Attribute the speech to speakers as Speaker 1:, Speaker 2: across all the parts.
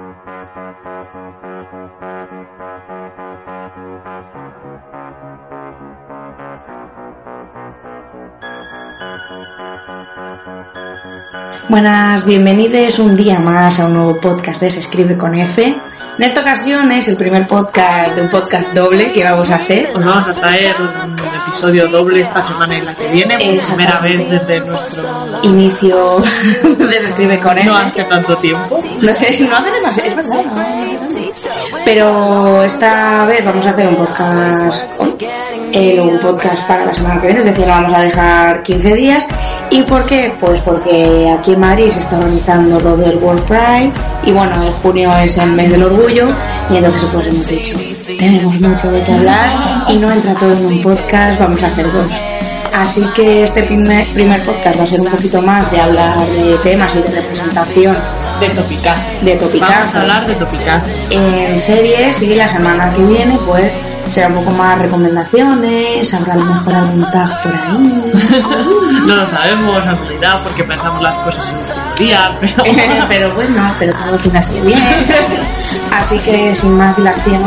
Speaker 1: Thank you. Buenas, bienvenidos un día más a un nuevo podcast de Se Escribe con F. En esta ocasión es el primer podcast de un podcast doble que vamos a hacer.
Speaker 2: Os vamos a traer un episodio doble esta semana y la que viene, por primera vez desde nuestro
Speaker 1: Inicio de Se Escribe con F.
Speaker 2: no hace tanto tiempo.
Speaker 1: No hace, no hace demasiado, es verdad. no hace. Pero esta vez vamos a hacer un podcast hoy, eh, un podcast para la semana que viene, es decir, lo vamos a dejar 15 días. ¿Y por qué? Pues porque aquí en Madrid se está organizando lo del World Pride y bueno, en junio es el mes del orgullo y entonces pues hemos dicho, tenemos mucho de qué hablar y no entra todo en un podcast, vamos a hacer dos. Así que este primer, primer podcast va a ser un poquito más de hablar de temas y de representación
Speaker 2: De Topica.
Speaker 1: de
Speaker 2: Vamos
Speaker 1: topicazo
Speaker 2: a hablar de Topica.
Speaker 1: en series y la semana que viene pues será un poco más recomendaciones, habrá a lo mejor algún tag por ahí.
Speaker 2: No lo sabemos en realidad porque pensamos las cosas en último día, pero
Speaker 1: pero bueno, pero todo final sale bien. Así que sin más dilación,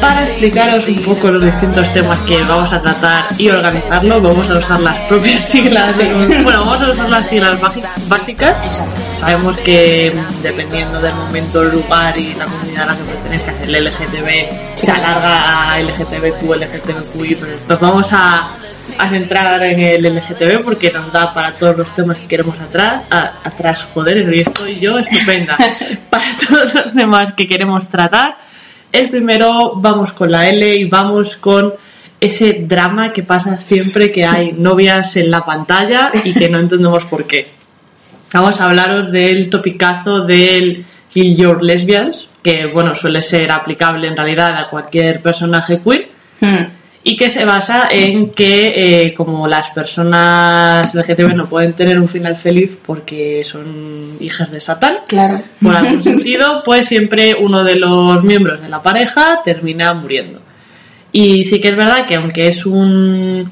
Speaker 2: para explicaros un poco los distintos temas que vamos a tratar y organizarlo, vamos a usar las propias siglas. Bueno, vamos a usar las siglas básicas.
Speaker 1: Exacto.
Speaker 2: Sabemos que dependiendo del momento, el lugar y la comunidad a la que pertenezcas, el LGTB se alarga a LGTBQ, LGTBQI, pero nos vamos a, a centrar en el LGTB porque nos da para todos los temas que queremos atrás, a- atrás, joder, y estoy yo estupenda, para todos los temas que queremos tratar. El primero, vamos con la L y vamos con ese drama que pasa siempre que hay novias en la pantalla y que no entendemos por qué. Vamos a hablaros del topicazo del Kill Your Lesbians, que bueno, suele ser aplicable en realidad a cualquier personaje queer
Speaker 1: Hmm.
Speaker 2: Y que se basa en que eh, como las personas LGTB no pueden tener un final feliz porque son hijas de Satán,
Speaker 1: Claro.
Speaker 2: por algún sentido, pues siempre uno de los miembros de la pareja termina muriendo. Y sí que es verdad que aunque es un,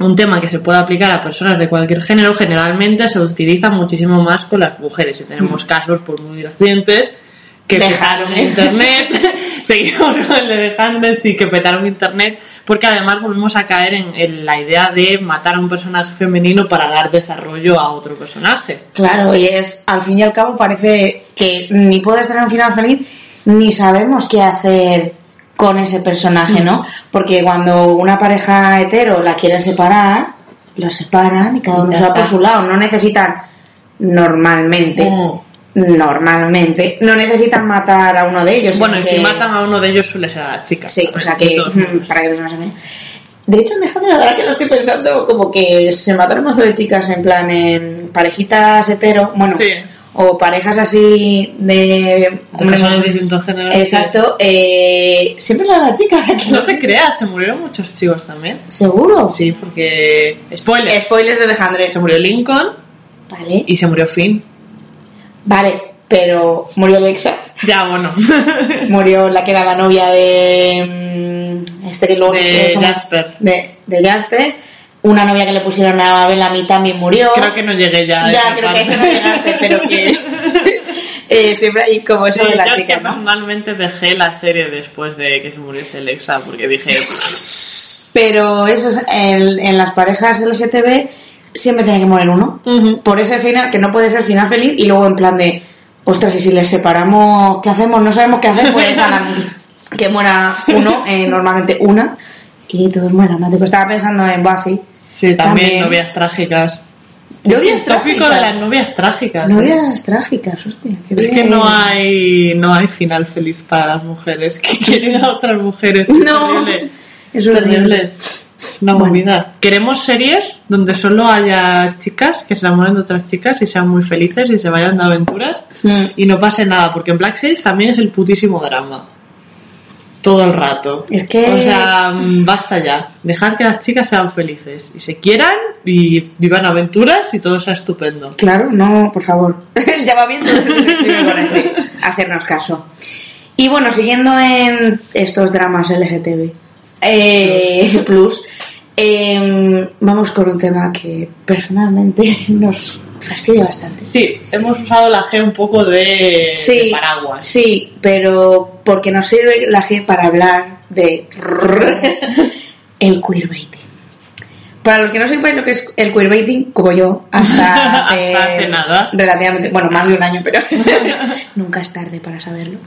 Speaker 2: un tema que se puede aplicar a personas de cualquier género, generalmente se utiliza muchísimo más con las mujeres. Y tenemos casos por muy recientes que
Speaker 1: De
Speaker 2: petaron
Speaker 1: Handmaid.
Speaker 2: internet, seguimos con el de Handmaid, sí que petaron internet, porque además volvemos a caer en, en la idea de matar a un personaje femenino para dar desarrollo a otro personaje.
Speaker 1: Claro, y es, al fin y al cabo parece que ni puedes tener un final feliz, ni sabemos qué hacer con ese personaje, ¿no? Porque cuando una pareja hetero la quiere separar, la separan y cada uno se va por su lado. No necesitan, normalmente,
Speaker 2: Mm.
Speaker 1: Normalmente, no necesitan matar a uno de ellos.
Speaker 2: Bueno, y si
Speaker 1: que-
Speaker 2: matan a uno de ellos suele ser a la chica.
Speaker 1: Sí, o sea que, mm, para que los demás se De hecho, Alejandro, ahora que lo estoy pensando, como que se mataron un de chicas en plan en parejitas hetero, bueno,
Speaker 2: Sí.
Speaker 1: o parejas así de hombres-
Speaker 2: de distintos géneros.
Speaker 1: Exacto, eh, siempre la de la chica, que.
Speaker 2: No te creas, se murieron muchos chicos también.
Speaker 1: ¿Seguro?
Speaker 2: Sí, porque. Spoiler.
Speaker 1: Spoilers de The
Speaker 2: Se murió Lincoln
Speaker 1: Vale,
Speaker 2: y se murió Finn.
Speaker 1: Vale, pero murió Alexa,
Speaker 2: Ya, bueno.
Speaker 1: murió la que era la novia de mm, este que luego
Speaker 2: De Jasper.
Speaker 1: de, de Jasper, una novia que le pusieron a Bellamy también murió.
Speaker 2: Creo que no llegué ya. a
Speaker 1: Ya, creo que
Speaker 2: parte.
Speaker 1: eso no llegaste, pero que eh, siempre hay como eso
Speaker 2: Sí,
Speaker 1: de la
Speaker 2: yo es
Speaker 1: chica,
Speaker 2: que
Speaker 1: ¿no?
Speaker 2: personalmente dejé la serie después de que se muriese Alexa porque dije.
Speaker 1: Pero eso es, en, en las parejas LGTB siempre tiene que morir uno. Por ese final, que no puede ser final feliz, y luego en plan de, ostras, y si les separamos, ¿qué hacemos? No sabemos qué hacer, pues que muera uno, eh, normalmente una, y todo es muy dramático. Estaba pensando en Buffy.
Speaker 2: Sí, también,
Speaker 1: También.
Speaker 2: novias trágicas.
Speaker 1: Novias trágicas.
Speaker 2: de las novias trágicas. ¿eh?
Speaker 1: Novias trágicas, hostia. qué
Speaker 2: Es que no hay, no hay final feliz para las mujeres que quieren a otras mujeres. Es
Speaker 1: No. Es
Speaker 2: terrible. Una
Speaker 1: Bueno.
Speaker 2: movida. Queremos series donde solo haya chicas que se enamoren de otras chicas y sean muy felices y se vayan de aventuras
Speaker 1: Mm.
Speaker 2: y no pase nada, porque en Black Sails también es el putísimo drama. Todo el rato.
Speaker 1: Es que-
Speaker 2: O sea, mm, basta ya. Dejar que las chicas sean felices y se quieran y vivan aventuras y todo sea estupendo.
Speaker 1: Claro, no, por favor. Escribe con F. hacernos caso. Y bueno, siguiendo en estos dramas LGTB eh, plus, em, vamos con un tema que personalmente nos fastidia bastante.
Speaker 2: Sí, hemos usado la G un poco de,
Speaker 1: Sí,
Speaker 2: de paraguas.
Speaker 1: Sí, pero porque nos sirve la G para hablar de el queerbaiting. Para los que no sepáis lo que es el queerbaiting, como yo, hasta hace,
Speaker 2: Hasta hace nada.
Speaker 1: relativamente, bueno, más de un año, pero nunca es tarde para saberlo.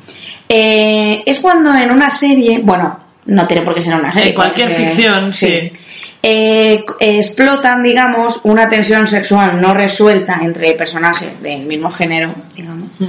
Speaker 1: Eh, es cuando en una serie, bueno, no tiene por qué ser una serie.
Speaker 2: En cualquier
Speaker 1: ser-
Speaker 2: ficción, sí.
Speaker 1: Eh, explotan, digamos, una tensión sexual no resuelta entre personajes del mismo género, digamos.
Speaker 2: Mm.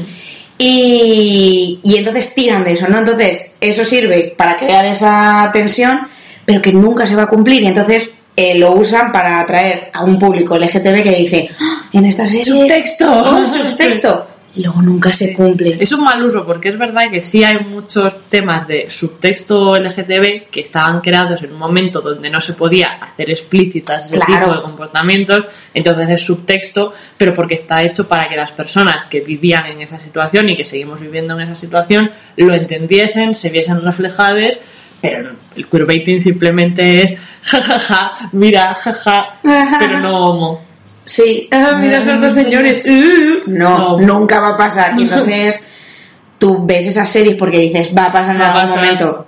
Speaker 1: Y, y entonces tiran de eso, ¿no? Entonces, eso sirve para crear esa tensión, pero que nunca se va a cumplir. Y entonces eh, lo usan para atraer a un público LGTB que dice, "Ah, en esta serie.
Speaker 2: Subtexto.
Speaker 1: ¡Oh, subtexto! Y luego nunca se cumple.
Speaker 2: Es un mal uso porque es verdad que sí hay muchos temas de subtexto LGTB que estaban creados en un momento donde no se podía hacer explícitas ese
Speaker 1: Claro.
Speaker 2: tipo de comportamientos, entonces es subtexto, pero porque está hecho para que las personas que vivían en esa situación y que seguimos viviendo en esa situación lo entendiesen, se viesen reflejadas, pero el queerbaiting simplemente es jajaja, mira, jaja, pero no homo.
Speaker 1: Sí, ah, mira esos dos señores. uh. No,
Speaker 2: No.
Speaker 1: nunca va a pasar. Y entonces tú ves esas series porque dices, va a pasar en
Speaker 2: Va
Speaker 1: algún
Speaker 2: pasar.
Speaker 1: momento.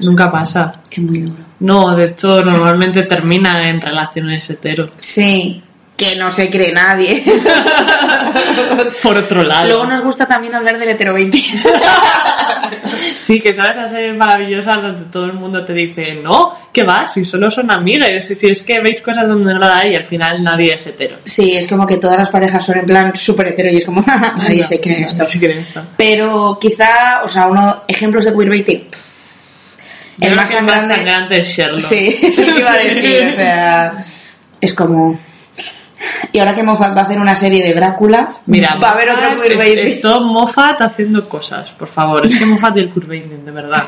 Speaker 2: Nunca pasa.
Speaker 1: Es muy duro.
Speaker 2: No, de hecho, normalmente termina en relaciones hetero.
Speaker 1: Sí, que no se cree nadie.
Speaker 2: Por otro lado.
Speaker 1: Luego nos gusta también hablar del hetero 20.
Speaker 2: Sí, que sabes esas series maravillosas donde todo el mundo te dice, no, que va, si solo son amigas. Decir, es que veis cosas donde no la hay y al final nadie es hetero.
Speaker 1: Sí, es como que todas las parejas son en plan súper hetero y es como, nadie
Speaker 2: No,
Speaker 1: se cree esto.
Speaker 2: nadie se cree esto.
Speaker 1: Pero quizá, o sea, uno, ejemplos de queerbaiting. El más
Speaker 2: que
Speaker 1: sangrante.
Speaker 2: sangrante es Sherlock.
Speaker 1: Sí, iba a decir, o sea, es como... Y ahora que Moffat va a hacer una serie de Drácula,
Speaker 2: Mira,
Speaker 1: va a haber otro queerbaiting.
Speaker 2: es Tom Moffat haciendo cosas, por favor. Es que Moffat y el queerbaiting, de verdad.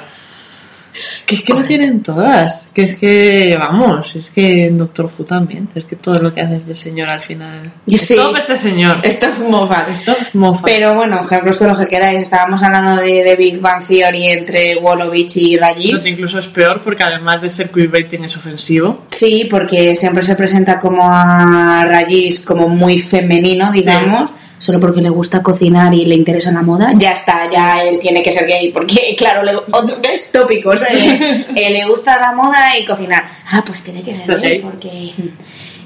Speaker 2: Que es que no tienen todas. Que es que, vamos, es que en Doctor Who también. Es que todo lo que hace este señor al final.
Speaker 1: Y sí.
Speaker 2: Stop este señor.
Speaker 1: Esto es Moffat.
Speaker 2: Stop Moffat.
Speaker 1: Pero bueno, ejemplos todo lo que queráis. Estábamos hablando de, de Big Bang Theory entre Wolowitz y.
Speaker 2: Entonces, incluso es peor porque además de ser queerbaiting es ofensivo.
Speaker 1: Sí, porque siempre se presenta como a Rajiv como muy femenino, digamos. Solo porque le gusta cocinar y le interesa la moda. Ya está, ya él tiene que ser gay. Porque, claro, le, otro, ¿ves? Tópicos. ¿eh? Eh, le gusta la moda y cocinar. Ah, pues tiene que ser gay.
Speaker 2: gay.
Speaker 1: Porque...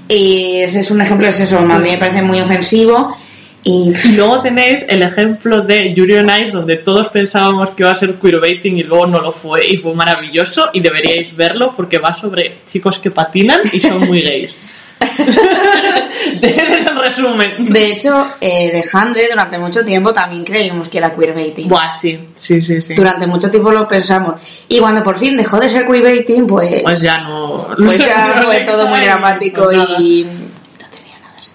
Speaker 1: Y ese es un ejemplo, es eso. A mí me parece muy ofensivo. Y
Speaker 2: Y luego tenéis el ejemplo de Yuri on Ice, donde todos pensábamos que iba a ser queerbaiting y luego no lo fue y fue maravilloso y deberíais verlo porque va sobre chicos que patinan y son muy gays. en resumen.
Speaker 1: De hecho, eh, de Handre durante mucho tiempo también creímos que era queerbaiting.
Speaker 2: Buah, sí, sí, sí, sí.
Speaker 1: Durante mucho tiempo lo pensamos. Y cuando por fin dejó de ser queerbaiting, pues,
Speaker 2: Pues ya no.
Speaker 1: pues ya
Speaker 2: no
Speaker 1: fue todo muy dramático
Speaker 2: pues
Speaker 1: y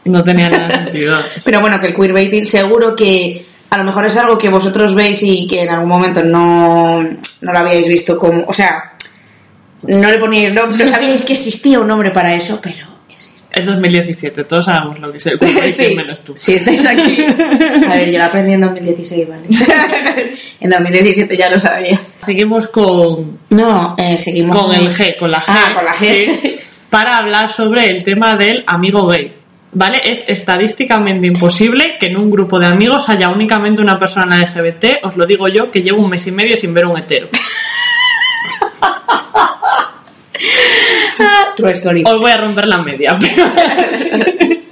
Speaker 1: no tenía nada. de sentido.
Speaker 2: No.
Speaker 1: Pero bueno, que el queerbaiting seguro que a lo mejor es algo que vosotros veis y que en algún momento no, no lo habíais visto como... O sea, no le poníais nombre, no sabíais que existía un nombre para eso, pero.
Speaker 2: Es 2017, todos sabemos lo que es el queerbaiting
Speaker 1: Sí,
Speaker 2: menos tú.
Speaker 1: si estáis aquí. A ver, yo lo aprendí en 2016, ¿vale? en 2017 ya lo sabía.
Speaker 2: Seguimos con,
Speaker 1: No, eh, seguimos
Speaker 2: con el G, con la G.
Speaker 1: Ah, con la G.
Speaker 2: sí, para hablar sobre el tema del amigo gay. ¿Vale? Es estadísticamente imposible que en un grupo de amigos haya únicamente una persona LGBT, os lo digo yo, que llevo un mes y medio sin ver un hetero.
Speaker 1: True story.
Speaker 2: Os voy a romper la media, pero...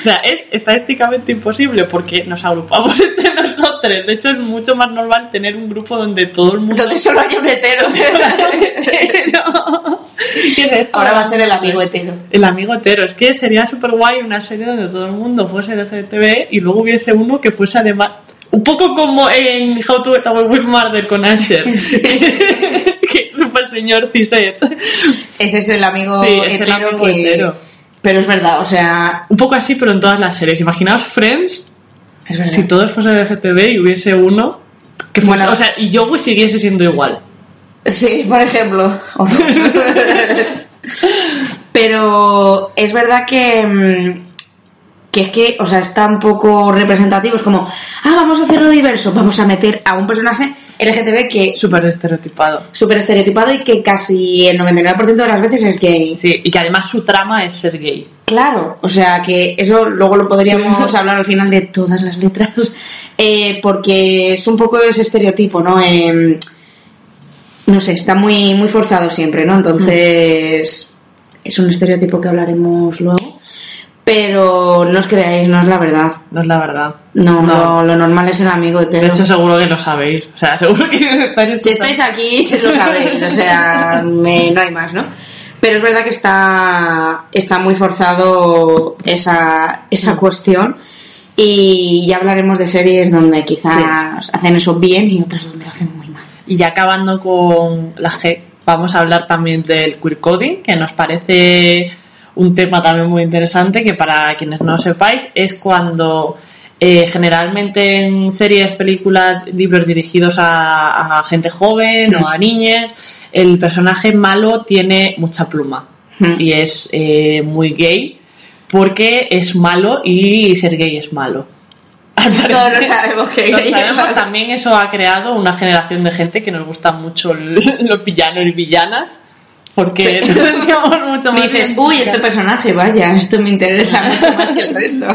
Speaker 2: O sea, es estadísticamente imposible porque nos agrupamos entre nosotros. De hecho, es mucho más normal tener un grupo donde todo el mundo...
Speaker 1: Entonces solo hay un hetero. Ahora va a ser el amigo hetero.
Speaker 2: El amigo hetero. Es que sería súper guay una serie donde todo el mundo fuese LGTB y luego hubiese uno que fuese además. Un poco como en How to Get Away with Murder con Asher. que es súper señor Ciset.
Speaker 1: Ese es el amigo
Speaker 2: Sí, es el
Speaker 1: hetero
Speaker 2: amigo
Speaker 1: que... Pero es verdad, o sea...
Speaker 2: Un poco así, pero en todas las series. Imaginaos Friends
Speaker 1: Es verdad.
Speaker 2: si todos fuesen LGTB y hubiese uno. Que fuese-
Speaker 1: Bueno.
Speaker 2: o sea, y Joey siguiese siendo igual.
Speaker 1: Sí, por ejemplo. Pero es verdad que mm, que es que, o sea, es tan poco representativo, es como, ah, vamos a hacerlo diverso, vamos a meter a un personaje LGTB que...
Speaker 2: Súper estereotipado.
Speaker 1: Súper estereotipado y que casi el 99% de las veces es gay.
Speaker 2: Sí, y que además su trama es ser gay.
Speaker 1: Claro, o sea que eso luego lo podríamos hablar al final de todas las letras, eh, porque es un poco ese estereotipo, ¿no? Eh, no sé, está muy, muy forzado siempre, ¿no? Entonces, es un estereotipo que hablaremos luego. Pero no os creáis, no es la verdad.
Speaker 2: No es la verdad.
Speaker 1: No, Lo, lo normal es el amigo
Speaker 2: De hecho, seguro que lo sabéis. O sea, seguro que
Speaker 1: estáis Si estáis aquí, lo sabéis. O sea, me- no hay más, ¿no? Pero es verdad que está, está muy forzado esa, esa cuestión. Y ya hablaremos de series donde quizás hacen eso bien y otras donde lo hacen muy mal.
Speaker 2: Y ya acabando con la G, vamos a hablar también del queer coding, que nos parece un tema también muy interesante, que para quienes no sepáis es cuando eh, generalmente en series, películas, libros dirigidos a, a gente joven o a niñas, el personaje malo tiene mucha pluma
Speaker 1: Hmm.
Speaker 2: y es eh, muy gay porque es malo y ser gay es malo. Al
Speaker 1: Todos lo sabemos que
Speaker 2: lo sabemos, también eso ha creado una generación de gente que nos gustan mucho los villanos y villanas porque
Speaker 1: Sí.
Speaker 2: teníamos mucho más
Speaker 1: Dices, uy, este personaje, vaya, esto me interesa mucho más que el resto.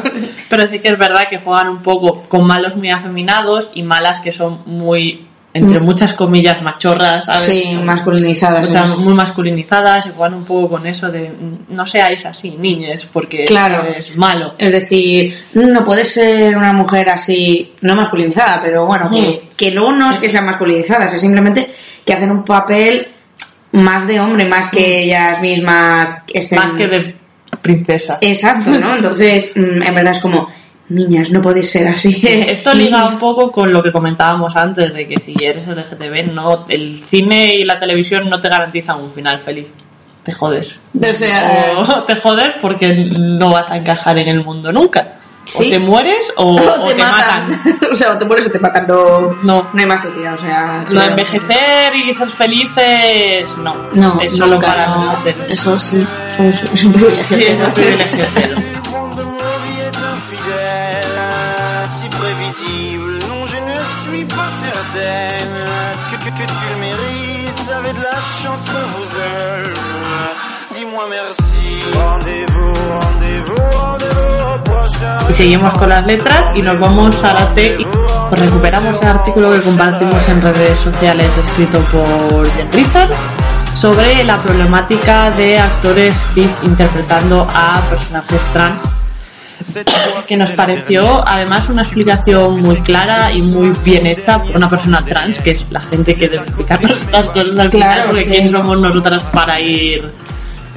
Speaker 2: pero sí que es verdad que juegan un poco con malos muy afeminados y malas que son muy entre
Speaker 1: Mm.
Speaker 2: muchas comillas machorras ¿sabes?
Speaker 1: Sí, masculinizadas.
Speaker 2: muchas muy masculinizadas y juegan un poco con eso de no seáis así niñes porque
Speaker 1: Claro.
Speaker 2: es malo
Speaker 1: Es decir, no puede ser una mujer así, no masculinizada, pero bueno, que,
Speaker 2: Mm.
Speaker 1: que luego no es que sean masculinizadas, es simplemente que hacen un papel más de hombre, más que ellas mismas estén...
Speaker 2: Mm. más que de princesa
Speaker 1: Exacto, ¿no? Entonces, mm, en verdad es como, niñas, no podéis ser así.
Speaker 2: Esto liga un poco con lo que comentábamos antes de que si eres LGTB, no, el cine y la televisión no te garantizan un final feliz. Te jodes.
Speaker 1: O sea,
Speaker 2: O te jodes porque no vas a encajar en el mundo nunca.
Speaker 1: Sí.
Speaker 2: O te mueres o, o te, matan.
Speaker 1: o sea, o te mueres o te matan, no,
Speaker 2: No.
Speaker 1: no hay más tu tía, o sea...
Speaker 2: Lo de envejecer y ser felices, no.
Speaker 1: No,
Speaker 2: es solo
Speaker 1: nunca,
Speaker 2: para
Speaker 1: no.
Speaker 2: nosotros.
Speaker 1: Eso sí, eso es, es un privilegio.
Speaker 2: Sí, es un privilegio
Speaker 3: de de. Rendez-vous.
Speaker 2: Y seguimos con las letras y nos vamos a la T y pues recuperamos el artículo que compartimos en redes sociales escrito por Jen Richards sobre la problemática de actores cis interpretando a personajes trans que nos pareció además una explicación muy clara y muy bien hecha por una persona trans que es la gente que debe explicarnos estas cosas al final
Speaker 1: Claro,
Speaker 2: porque
Speaker 1: sí.
Speaker 2: quién somos nosotras para ir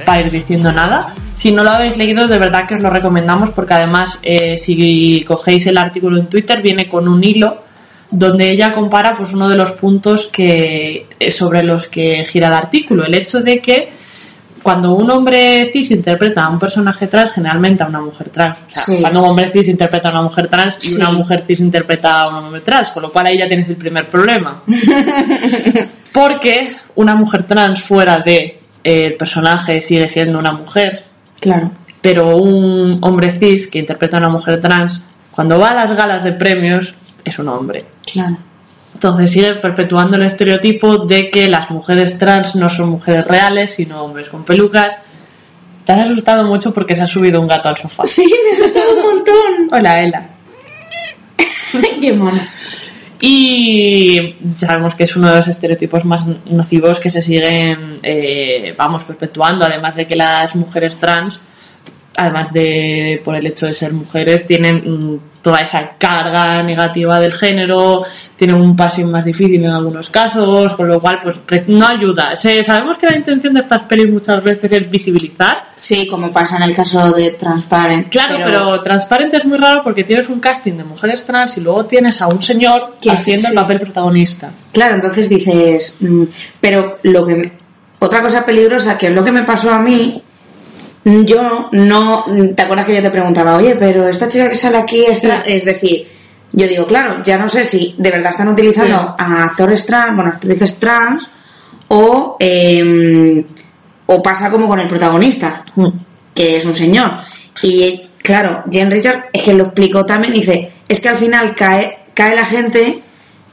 Speaker 2: para ir diciendo nada si no lo habéis leído de verdad que os lo recomendamos porque además eh, si cogéis el artículo en Twitter viene con un hilo donde ella compara pues uno de los puntos que eh, sobre los que gira el artículo el hecho de que cuando un hombre cis interpreta a un personaje trans, generalmente a una mujer trans. O sea,
Speaker 1: Sí.
Speaker 2: cuando un hombre cis interpreta a una mujer trans y
Speaker 1: Sí.
Speaker 2: una mujer cis interpreta a un hombre trans, con lo cual ahí ya tienes el primer problema. Porque una mujer trans fuera de el personaje sigue siendo una mujer,
Speaker 1: Claro.
Speaker 2: pero un hombre cis que interpreta a una mujer trans, cuando va a las galas de premios, es un hombre.
Speaker 1: Claro.
Speaker 2: Entonces sigue perpetuando el estereotipo de que las mujeres trans no son mujeres reales, sino hombres con pelucas. Te has asustado mucho porque se ha subido un gato al sofá.
Speaker 1: Sí, me ha asustado un montón.
Speaker 2: Hola, Ela.
Speaker 1: Qué mono.
Speaker 2: Y sabemos que es uno de los estereotipos más nocivos que se siguen, eh, vamos, perpetuando, además de que las mujeres trans, además de por el hecho de ser mujeres, tienen mm, toda esa carga negativa del género, tienen un passing más difícil en algunos casos, con lo cual pues no ayuda. Se- sabemos que la intención de estas pelis muchas veces es visibilizar,
Speaker 1: Sí, como pasa en el caso de Transparent.
Speaker 2: Claro, pero, transparente es muy raro porque tienes un casting de mujeres trans y luego tienes a un señor
Speaker 1: Que
Speaker 2: haciendo el
Speaker 1: sí.
Speaker 2: papel protagonista.
Speaker 1: Claro, entonces dices, mm, pero lo que me- otra cosa peligrosa que es lo que me pasó a mí, yo no, ¿te acuerdas que yo te preguntaba, oye, pero esta chica que sale aquí es, tra-?" es decir, yo digo, claro, ya no sé si de verdad están utilizando
Speaker 2: Sí.
Speaker 1: a actores trans, bueno, actrices trans, o, eh, o pasa como con el protagonista,
Speaker 2: Mm.
Speaker 1: que es un señor. Y claro, Jen Richard es que lo explicó también, dice, es que al final cae, cae la gente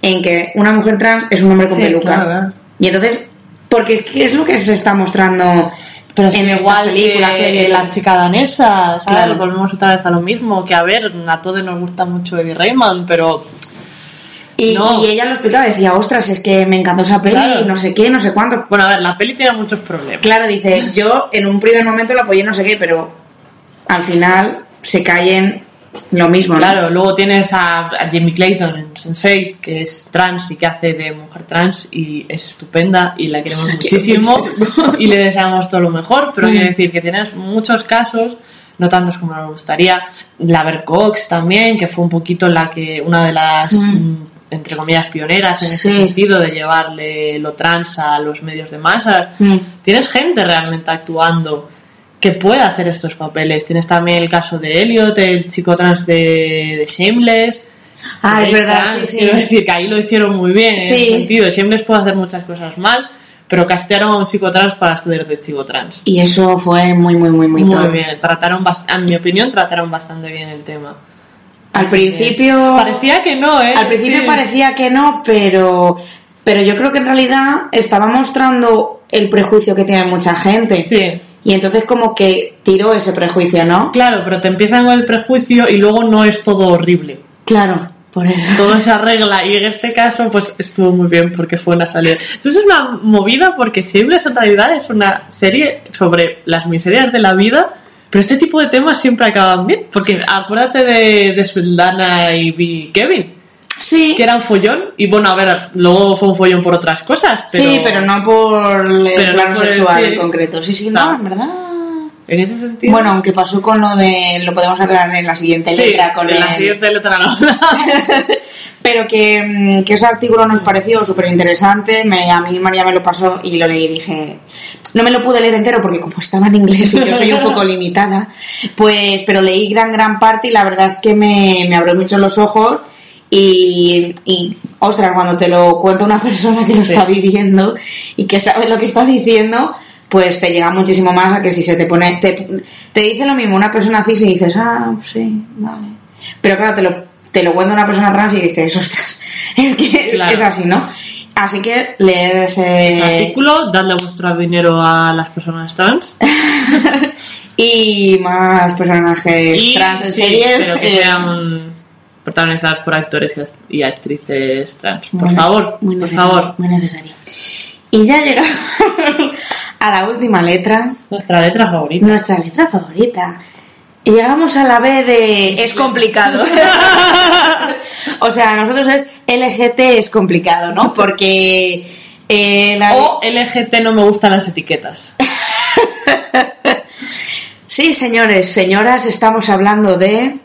Speaker 1: en que una mujer trans es un hombre con
Speaker 2: Sí,
Speaker 1: peluca.
Speaker 2: claro.
Speaker 1: Y entonces, porque es que es lo que se está mostrando
Speaker 2: Pero
Speaker 1: en
Speaker 2: igual
Speaker 1: película,
Speaker 2: que
Speaker 1: serie,
Speaker 2: la chica danesa, ¿sabes?
Speaker 1: Claro.
Speaker 2: Volvemos otra vez a lo mismo, que a ver, a todos nos gusta mucho Eddie Rayman, pero
Speaker 1: Y,
Speaker 2: No.
Speaker 1: y ella lo explicaba, decía, ostras, es que me encantó esa peli,
Speaker 2: Claro.
Speaker 1: y no sé qué, no sé cuánto.
Speaker 2: bueno, a ver, la peli tiene muchos problemas.
Speaker 1: Claro, dice, yo en un primer momento la apoyé no sé qué, pero al final se cae en lo mismo, ¿no?
Speaker 2: Claro, luego tienes a, a Jamie Clayton en Sensei, que es trans y que hace de mujer trans y es estupenda y la queremos muchísimo, y le deseamos todo lo mejor, pero
Speaker 1: Mm.
Speaker 2: quiero decir que tienes muchos casos, no tantos como nos gustaría. La Ver Cox también, que fue un poquito la que una de las
Speaker 1: Mm.
Speaker 2: mm, entre comillas pioneras en
Speaker 1: Sí.
Speaker 2: ese sentido de llevarle lo trans a los medios de masa.
Speaker 1: Mm.
Speaker 2: Tienes gente realmente actuando que puede hacer estos papeles. Tienes también el caso de Elliot, el chico trans de, de Shameless.
Speaker 1: Ah, es verdad,
Speaker 2: trans.
Speaker 1: sí, sí.
Speaker 2: Quiero decir que ahí lo hicieron muy bien en
Speaker 1: Sí.
Speaker 2: ese sentido. Shameless puede hacer muchas cosas mal, pero castearon a un chico trans para hacer de chico trans.
Speaker 1: Y eso fue muy, muy, muy, muy,
Speaker 2: Muy
Speaker 1: top.
Speaker 2: bien, trataron en mi opinión trataron bastante bien el tema.
Speaker 1: Al
Speaker 2: Así que-
Speaker 1: principio...
Speaker 2: Parecía que no, ¿eh?
Speaker 1: Al principio
Speaker 2: Sí.
Speaker 1: parecía que no, pero, pero yo creo que en realidad estaba mostrando el prejuicio que tiene mucha gente.
Speaker 2: Sí.
Speaker 1: Y entonces como que tiró ese prejuicio, ¿no?
Speaker 2: Claro, pero te empiezan con el prejuicio y luego no es todo horrible.
Speaker 1: Claro, por eso.
Speaker 2: todo se arregla y en este caso pues estuvo muy bien porque fue una salida. Entonces es una movida porque Shameless en realidad es una serie sobre las miserias de la vida, pero este tipo de temas siempre acaban bien, porque acuérdate de, de Svetlana y Kevin,
Speaker 1: Sí,
Speaker 2: que era un follón y bueno, a ver, luego fue un follón por otras cosas, pero
Speaker 1: sí, pero no por el
Speaker 2: Pero no
Speaker 1: plano
Speaker 2: por
Speaker 1: sexual en concreto. Sí, sí, no, en verdad.
Speaker 2: en ese sentido...
Speaker 1: Bueno, aunque pasó con lo de... Lo podemos hablar en la siguiente
Speaker 2: sí,
Speaker 1: letra. Con
Speaker 2: en la
Speaker 1: el-
Speaker 2: siguiente letra no.
Speaker 1: Pero que, mm, que ese artículo nos pareció súper interesante. Me, a mí María me lo pasó y lo leí y dije. No me lo pude leer entero porque como estaba en inglés y yo soy un poco limitada, pues, pero leí gran, gran parte y la verdad es que me, me abrió mucho los ojos y, y, ostras, cuando te lo cuenta una persona que lo
Speaker 2: Sí.
Speaker 1: está viviendo y que sabe lo que está diciendo, pues te llega muchísimo más a que si se te pone, te, te dice lo mismo una persona cis y dices, ah, sí, vale. Pero claro, te lo, te lo cuenta una persona trans y dices, ostras, es que
Speaker 2: Claro.
Speaker 1: es así, ¿no? Así que leer ese...
Speaker 2: Ese artículo, dadle vuestro dinero a las personas trans.
Speaker 1: y más personajes
Speaker 2: Y,
Speaker 1: trans en
Speaker 2: sí,
Speaker 1: series.
Speaker 2: pero que
Speaker 1: eh,
Speaker 2: sean protagonizadas por actores y act- y actrices trans. Por
Speaker 1: muy-
Speaker 2: favor,
Speaker 1: muy
Speaker 2: por favor.
Speaker 1: Muy necesario. Y ya llegamos a la última letra,
Speaker 2: Nuestra letra favorita.
Speaker 1: nuestra letra favorita. Y llegamos a la B de es complicado. o sea, nosotros es LGT es complicado, ¿no? Porque eh, la-
Speaker 2: O LGT no me gustan las etiquetas.
Speaker 1: Sí, señores, señoras, estamos hablando de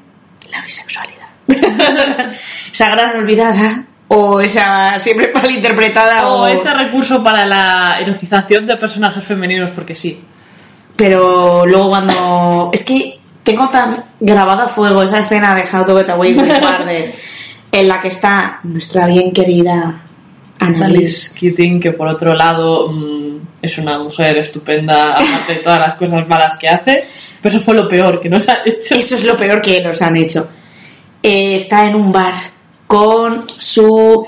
Speaker 1: la bisexualidad. esa gran olvidada o esa siempre mal interpretada
Speaker 2: O
Speaker 1: o,
Speaker 2: ese recurso para la erotización de personajes femeninos, porque sí.
Speaker 1: pero luego cuando es que tengo tan grabado a fuego esa escena de How to Get Away with Murder en la que está nuestra bien querida Annalise.
Speaker 2: Alice Keating, que por otro lado mm, es una mujer estupenda, aparte de todas las cosas malas que hace. Pero eso fue lo peor que nos ha hecho.
Speaker 1: Eso es lo peor que nos han hecho. Eh, está en un bar con su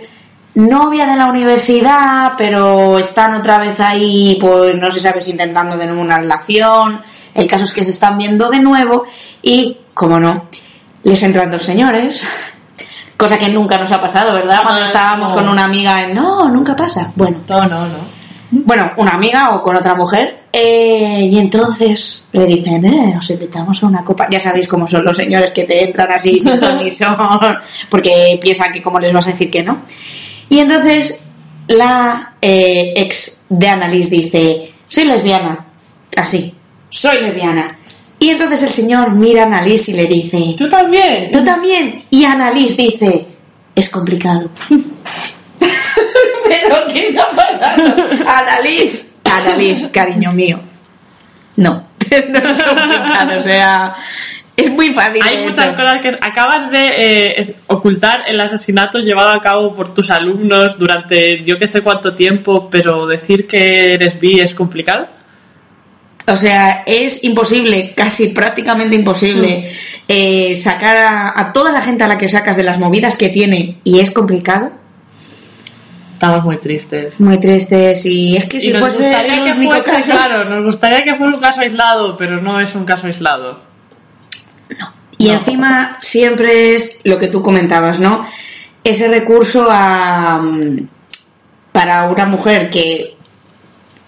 Speaker 1: novia de la universidad, pero están otra vez ahí, pues no se sabe si intentando de nuevo una relación. El caso es que se están viendo de nuevo y, como no, les entran dos señores. Cosa que nunca nos ha pasado, ¿verdad? Cuando
Speaker 2: Ah,
Speaker 1: estábamos
Speaker 2: no.
Speaker 1: con una amiga, no, nunca pasa. Bueno,
Speaker 2: No, no, no.
Speaker 1: bueno, una amiga o con otra mujer. Eh, y entonces le dicen, eh, os invitamos a una copa. Ya sabéis cómo son los señores que te entran así sin ton son, porque piensan que cómo les vas a decir que no. Y entonces la eh, ex de Annalise dice, soy lesbiana. Así, soy lesbiana. Y entonces el señor mira a Annalise y le dice,
Speaker 2: Tú también.
Speaker 1: Tú también. Y Annalise dice, es complicado. ¿Pero qué está pasando? Annalise. Annalise, cariño mío. No. no es complicado, o sea, es muy fácil.
Speaker 2: Hay
Speaker 1: de
Speaker 2: muchas
Speaker 1: hecho.
Speaker 2: cosas que acabas de eh, ocultar el asesinato llevado a cabo por tus alumnos durante yo que sé cuánto tiempo, pero decir que eres bi es complicado.
Speaker 1: O sea, es imposible, casi prácticamente imposible, eh, sacar a, a toda la gente a la que sacas de las movidas que tiene y es complicado.
Speaker 2: Estamos muy tristes.
Speaker 1: Muy tristes y es que si
Speaker 2: y nos
Speaker 1: fuese
Speaker 2: gustaría
Speaker 1: el
Speaker 2: que fuese,
Speaker 1: caso...
Speaker 2: claro, nos gustaría que fuera un caso aislado, pero no es un caso aislado.
Speaker 1: Y
Speaker 2: No.
Speaker 1: encima siempre es lo que tú comentabas, ¿no? Ese recurso a mm, para una mujer que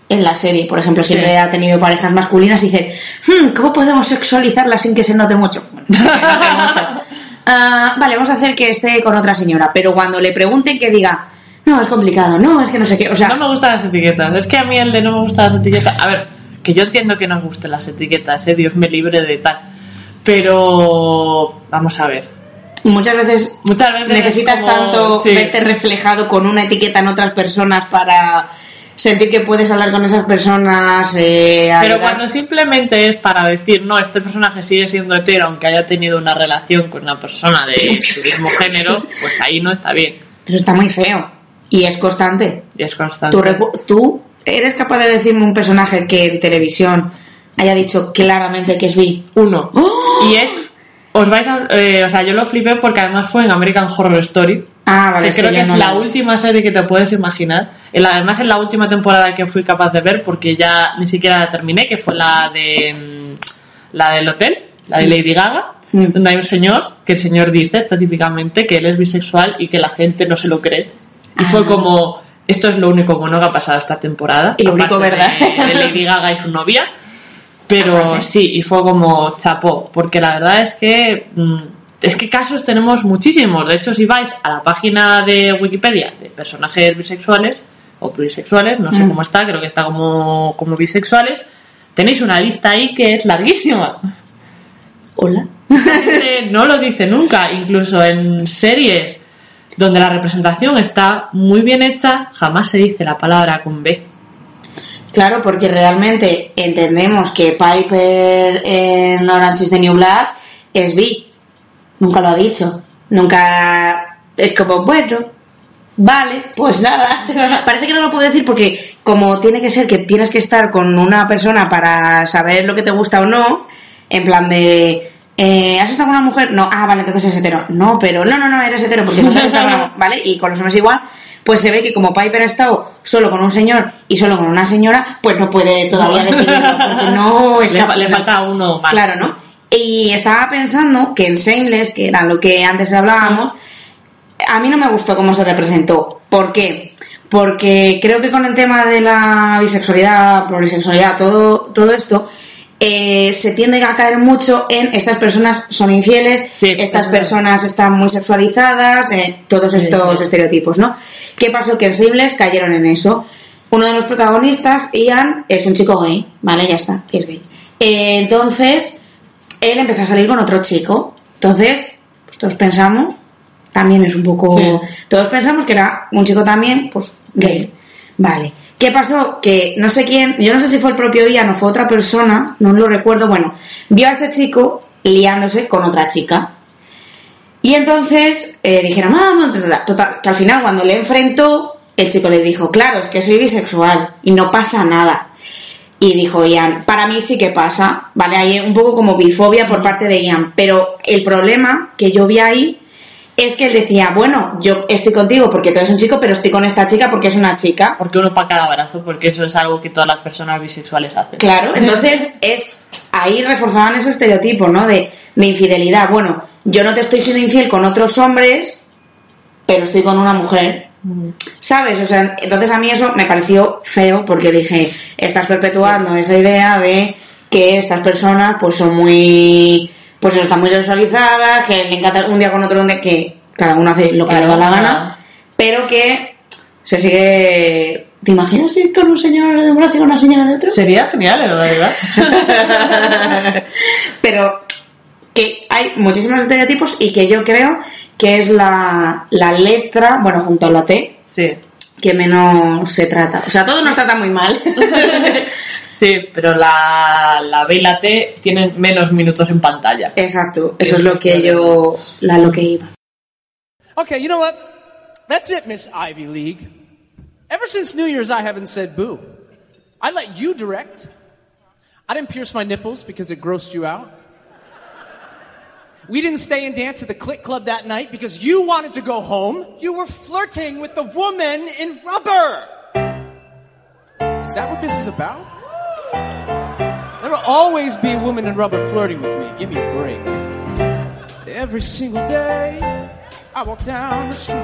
Speaker 1: en la serie, por ejemplo, siempre
Speaker 2: Sí.
Speaker 1: ha tenido parejas masculinas y dice, "Hmm, ¿cómo podemos sexualizarla sin que se note mucho? Bueno, que se note mucho. Ah, vale, vamos a hacer que esté con otra señora, pero cuando le pregunten que diga, no, es complicado, no, es que no sé qué, o sea,
Speaker 2: No me gustan las etiquetas. Es que a mí el de no me gustan las etiquetas. A ver, que yo entiendo que no os gusten las etiquetas, ¿eh? Dios me libre de tal. Pero. Vamos a ver.
Speaker 1: muchas veces
Speaker 2: Muchas veces. es
Speaker 1: necesitas
Speaker 2: como-
Speaker 1: tanto
Speaker 2: sí.
Speaker 1: verte reflejado con una etiqueta en otras personas para sentir que puedes hablar con esas personas. eh,
Speaker 2: Pero cuando simplemente es para decir, no, este personaje sigue siendo hetero, aunque haya tenido una relación con una persona de su mismo género, pues ahí no está bien.
Speaker 1: Eso está muy feo. Y es constante.
Speaker 2: Y es constante.
Speaker 1: ¿Tú, tú eres capaz de decirme un personaje que en televisión haya dicho claramente que es bi.
Speaker 2: Uno.
Speaker 1: ¡Oh!
Speaker 2: Y es. Os vais a. eh, o sea, yo lo flipé porque además fue en American Horror Story.
Speaker 1: Ah, vale.
Speaker 2: que
Speaker 1: es
Speaker 2: creo que es la última serie que te puedes imaginar. Además es la última temporada que fui capaz de ver porque ya ni siquiera la terminé, que fue la de mm, la del hotel, la de Lady Gaga,
Speaker 1: Mm.
Speaker 2: donde hay un señor que el señor dice específicamente que él es bisexual y que la gente no se lo cree. Y
Speaker 1: Ah.
Speaker 2: fue como esto es lo único bueno que ha pasado esta temporada.
Speaker 1: Y lo único verdad.
Speaker 2: De, de Lady Gaga y su novia. Pero sí, y fue como chapó, porque la verdad es que mm, es que casos tenemos muchísimos. De hecho, si vais a la página de Wikipedia de personajes bisexuales o plurisexuales, no sé
Speaker 1: Mm.
Speaker 2: cómo está, creo que está como, como bisexuales, tenéis una lista ahí que es larguísima.
Speaker 1: Hola.
Speaker 2: No lo dice nunca, incluso en series donde la representación está muy bien hecha, jamás se dice la palabra con B.
Speaker 1: Claro, porque realmente entendemos que Piper en Orange is the New Black es bi. Nunca lo ha dicho. Nunca es como, bueno, vale, pues nada. Parece que no lo puedo decir porque como tiene que ser que tienes que estar con una persona para saber lo que te gusta o no, en plan de... eh, ¿Has estado con una mujer? No, ah, vale, entonces es hetero. No, pero no, no, no, eres hetero porque nunca has estado con una ¿vale? Y con los hombres igual, pues se ve que como Piper ha estado solo con un señor y solo con una señora, pues no puede todavía
Speaker 2: No.
Speaker 1: decidirlo porque no es
Speaker 2: Le, le falta uno más.
Speaker 1: Claro, ¿no? Y estaba pensando que en Shameless, que era lo que antes hablábamos, a mí no me gustó cómo se representó. ¿Por qué? Porque creo que con el tema de la bisexualidad, plurisexualidad, todo, todo esto, eh, se tiende a caer mucho en estas personas son infieles,
Speaker 2: Sí,
Speaker 1: estas personas están muy sexualizadas, eh, todos estos
Speaker 2: sí.
Speaker 1: estereotipos, ¿no? ¿Qué pasó? Que en Shameless cayeron en eso. Uno de los protagonistas, Ian, es un chico gay, ¿vale? Ya está, que es gay. Eh, entonces, él empezó a salir con otro chico. Entonces, pues todos pensamos, también es un poco...
Speaker 2: Sí.
Speaker 1: Todos pensamos que era un chico también, pues gay. Vale. ¿Qué pasó? Que no sé quién, yo no sé si fue el propio Ian o fue otra persona, no lo recuerdo, bueno, vio a ese chico liándose con otra chica. Y entonces eh, dijeron, ah, total", que al final cuando le enfrentó, el chico le dijo, claro, es que soy bisexual y no pasa nada. Y dijo Ian, para mí sí que pasa, ¿vale? Hay un poco como bifobia por parte de Ian, pero el problema que yo vi ahí es que él decía, bueno, yo estoy contigo porque tú eres un chico, pero estoy con esta chica porque es una chica.
Speaker 2: Porque uno para cada brazo, porque eso es algo que todas las personas bisexuales hacen.
Speaker 1: Claro, entonces es ahí reforzaban ese estereotipo, ¿no? De, de infidelidad. Bueno, yo no te estoy siendo infiel con otros hombres, pero estoy con una mujer. ¿Sabes? O sea, entonces a mí eso me pareció feo porque dije, estás perpetuando esa idea de que estas personas pues son muy, pues eso, están muy sexualizadas, que le encanta un día con otro, día que cada uno hace lo que le da la gana, pero que se sigue... ¿Te imaginas ir con un señor de un brazo y con una señora de otro?
Speaker 2: Sería genial, la verdad.
Speaker 1: pero que hay muchísimos estereotipos y que yo creo que es la, la letra, bueno, junto a la T,
Speaker 2: Sí.
Speaker 1: que menos se trata. O sea, todo nos trata muy mal.
Speaker 2: Sí, pero la, la B y la T tienen menos minutos en pantalla.
Speaker 1: Exacto, eso es lo que yo, la lo que iba.
Speaker 4: Okay, you know what? That's it, Miss Ivy League. Ever since New Year's, I haven't said boo. I let you direct. I didn't pierce my nipples because it grossed you out. We didn't stay and dance at the Click Club that night because you wanted to go home.
Speaker 5: You were flirting with the woman in rubber.
Speaker 4: Is that what this is about? There will always be a woman in rubber flirting with me. Give me a break. Every single day, I walk down the street.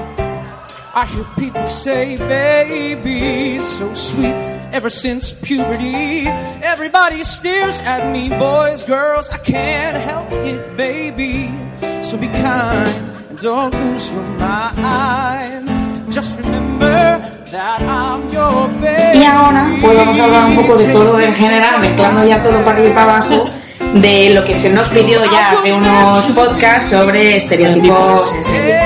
Speaker 4: I hear people say, baby, so sweet. Ever since puberty, everybody stares at me, boys, girls. I can't help it, baby. So be kind and don't lose your mind. Just remember that I'm your baby.
Speaker 1: Y ahora, pues vamos a hablar un poco de todo en general, mezclando ya todo para arriba y para abajo, de lo que se nos pidió ya hace unos podcasts sobre estereotipos en serie.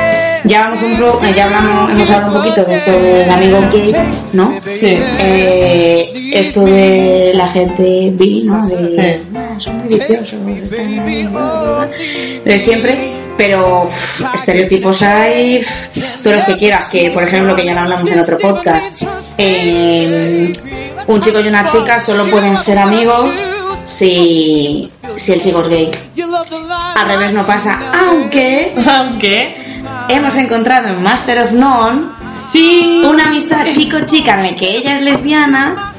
Speaker 1: Ya, vamos un pro- eh, ya hablamos, hemos hablado un poquito de esto del amigo gay, ¿no?
Speaker 2: Sí.
Speaker 1: Eh, esto de la gente bi, ¿no? De,
Speaker 2: Sí.
Speaker 1: "Ah, son muy viciosos, están muy- bla, bla, bla", de siempre, pero estereotipos hay todo lo que quieras, que por ejemplo, que ya lo hablamos en otro podcast, eh, un chico y una chica solo pueden ser amigos si, si el chico es gay. Al revés no pasa, aunque
Speaker 2: Aunque,
Speaker 1: hemos encontrado en Master of None
Speaker 2: sí,
Speaker 1: una amistad chico-chica en la que ella es lesbiana